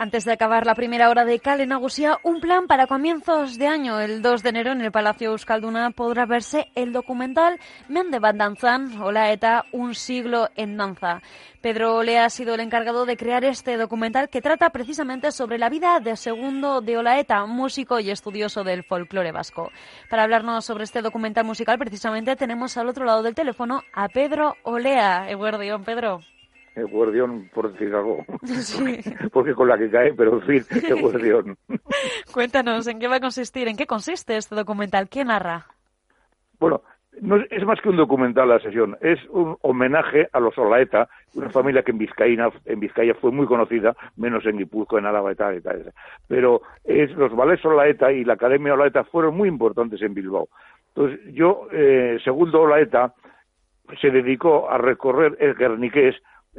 Antes de acabar la primera hora de Cale Nagusia, un plan para comienzos de año. El 2 de enero en el Palacio Euskalduna podrá verse el documental Mende Danzan, Hola Eta, un siglo en danza. Pedro Olea ha sido el encargado de crear este documental que trata precisamente sobre la vida de Segundo de Olaeta, músico y estudioso del folclore vasco. Para hablarnos sobre este documental musical, precisamente tenemos al otro lado del teléfono a Pedro Olea. Eguardión, Pedro el guardión, por decir algo. Porque, con la que cae, pero en fin, el guardión. Cuéntanos, ¿en qué va a consistir? ¿En qué consiste este documental? ¿Qué narra? Bueno, no es, más que un documental la sesión, es un homenaje a los Olaeta, una familia que en Vizcaína, en Vizcaya fue muy conocida, menos en Guipúzcoa, en Álava y tal, Pero es, los ballets Olaeta y la Academia Olaeta fueron muy importantes en Bilbao. Entonces, yo, eh, segundo Olaeta, se dedicó a recorrer el Guerniqués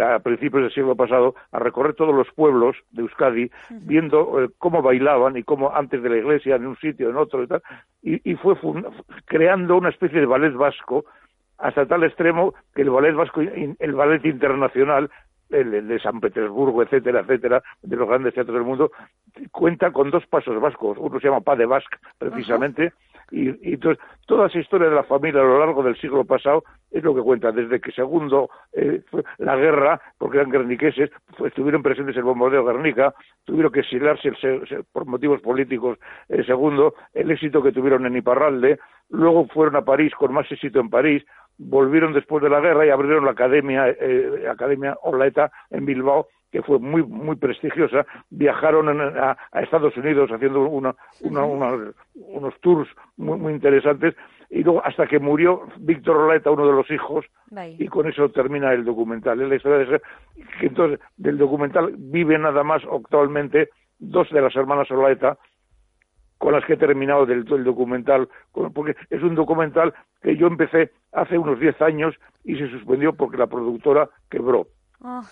a principios del siglo pasado, a recorrer todos los pueblos de Euskadi, viendo eh, cómo bailaban y cómo antes de la iglesia, en un sitio, en otro y tal, y, fue creando una especie de ballet vasco hasta tal extremo que el ballet vasco, el ballet internacional, el, de San Petersburgo, etcétera, etcétera, de los grandes teatros del mundo, cuenta con dos pasos vascos. Uno se llama Pas de Basque, precisamente, y, entonces, toda esa historia de la familia a lo largo del siglo pasado es lo que cuenta, desde que segundo eh, la guerra, porque eran guerniqueses, estuvieron presentes en el bombardeo de Guernica, tuvieron que exiliarse por motivos políticos el segundo, el éxito que tuvieron en Iparralde, luego fueron a París con más éxito en París, volvieron después de la guerra y abrieron la Academia, eh, Academia Orlaeta en Bilbao, que fue muy muy prestigiosa, viajaron a, Estados Unidos haciendo una, unos tours muy, muy interesantes y luego hasta que murió Víctor Oleta, uno de los hijos, y con eso termina el documental. Es la historia de ese, que entonces del documental vive nada más actualmente dos de las hermanas Oleta con las que he terminado del, el documental, porque es un documental que yo empecé hace unos 10 años y se suspendió porque la productora quebró. Ah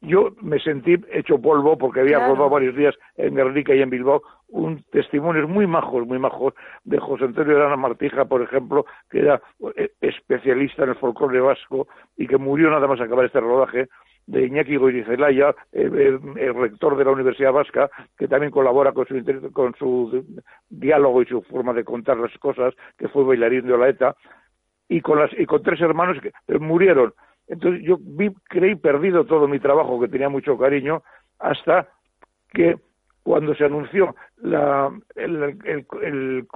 yo me sentí hecho polvo porque había rodado varios días en Guernica y en Bilbao un testimonio muy majos, muy majos, de José Antonio Arana Martija, por ejemplo, que era eh, especialista en el folclore vasco y que murió nada más acabar este rodaje, de Iñaki Goyrizelaya, el, rector de la Universidad Vasca, que también colabora con su, con su diálogo y su forma de contar las cosas, que fue bailarín de Olaeta, y con, las, y con tres hermanos que murieron entonces yo vi, creí perdido todo mi trabajo, que tenía mucho cariño, hasta que cuando se anunció la, el,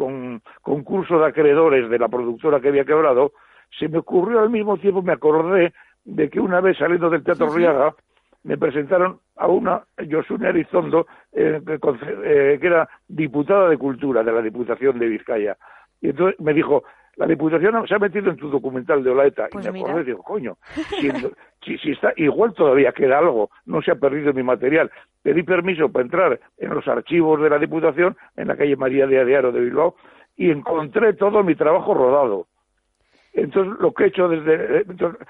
concurso de acreedores de la productora que había quebrado, se me ocurrió al mismo tiempo, me acordé de que una vez saliendo del Teatro Riaga, me presentaron a una Josune Arizondo, eh, eh, que era diputada de Cultura de la Diputación de Vizcaya. Y entonces me dijo, la Diputación se ha metido en tu documental de Olaeta y pues me acordé y digo, coño, si, si, está, igual todavía queda algo, no se ha perdido mi material. Pedí permiso para entrar en los archivos de la Diputación, en la calle María de Adearo de Bilbao, y encontré todo mi trabajo rodado. Entonces, lo que he hecho desde... Entonces,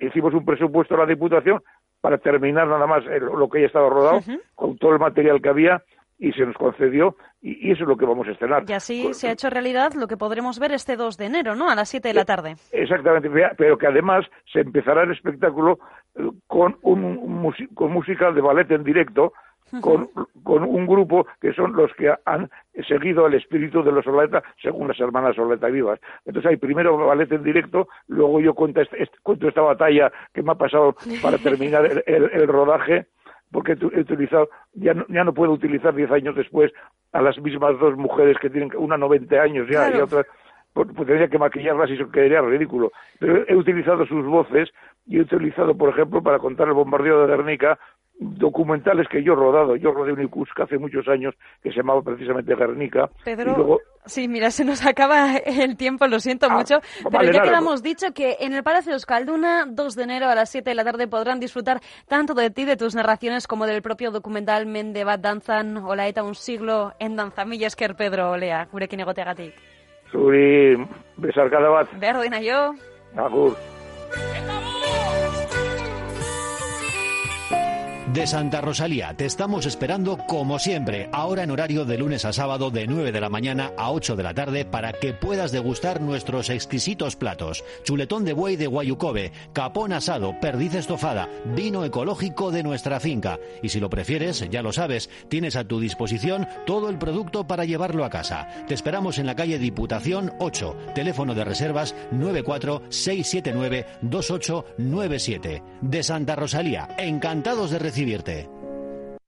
hicimos un presupuesto a la Diputación para terminar nada más lo que ya estaba rodado, con todo el material que había, y se nos concedió y, eso es lo que vamos a estrenar. Y así se ha hecho realidad lo que podremos ver este 2 de enero, ¿no? A las 7 de la eh, tarde. Exactamente, pero que además se empezará el espectáculo eh, con un, con música de ballet en directo con, con, un grupo que son los que han seguido el espíritu de los Soleta según las hermanas Soleta vivas. Entonces hay primero ballet en directo, luego yo cuento, este, cuento esta batalla que me ha pasado para terminar el rodaje porque he utilizado, ya no, ya no puedo utilizar diez años después a las mismas dos mujeres que tienen una 90 años ya y otra, pues tendría que maquillarlas y eso quedaría ridículo. Pero he utilizado sus voces y he utilizado, por ejemplo, para contar el bombardeo de Guernica, documentales que yo he rodado. Yo rodé un Icusca hace muchos años que se llamaba precisamente Guernica. Pedro, sí, mira, se nos acaba el tiempo, lo siento ah, mucho, pero ya quedamos dicho que en el Palacio Euskalduna, 2 de enero a las 7 de la tarde, podrán disfrutar tanto de ti, de tus narraciones, como del propio documental Mendebat Danzan, Olaeta, un siglo en danza. Mila esker, Pedro, olea, gurekin egoteagatik. Zuri, besarkada bat. Berdina jo. Agur. De Santa Rosalía. Te estamos esperando como siempre, ahora en horario de lunes a sábado de 9 de la mañana a 8 de la tarde para que puedas degustar nuestros exquisitos platos. Chuletón de buey de Guayucobe, capón asado, perdiz estofada, vino ecológico de nuestra finca. Y si lo prefieres, ya lo sabes, tienes a tu disposición todo el producto para llevarlo a casa. Te esperamos en la calle Diputación 8, teléfono de reservas 946792897. De Santa Rosalía, encantados de recibir divierte.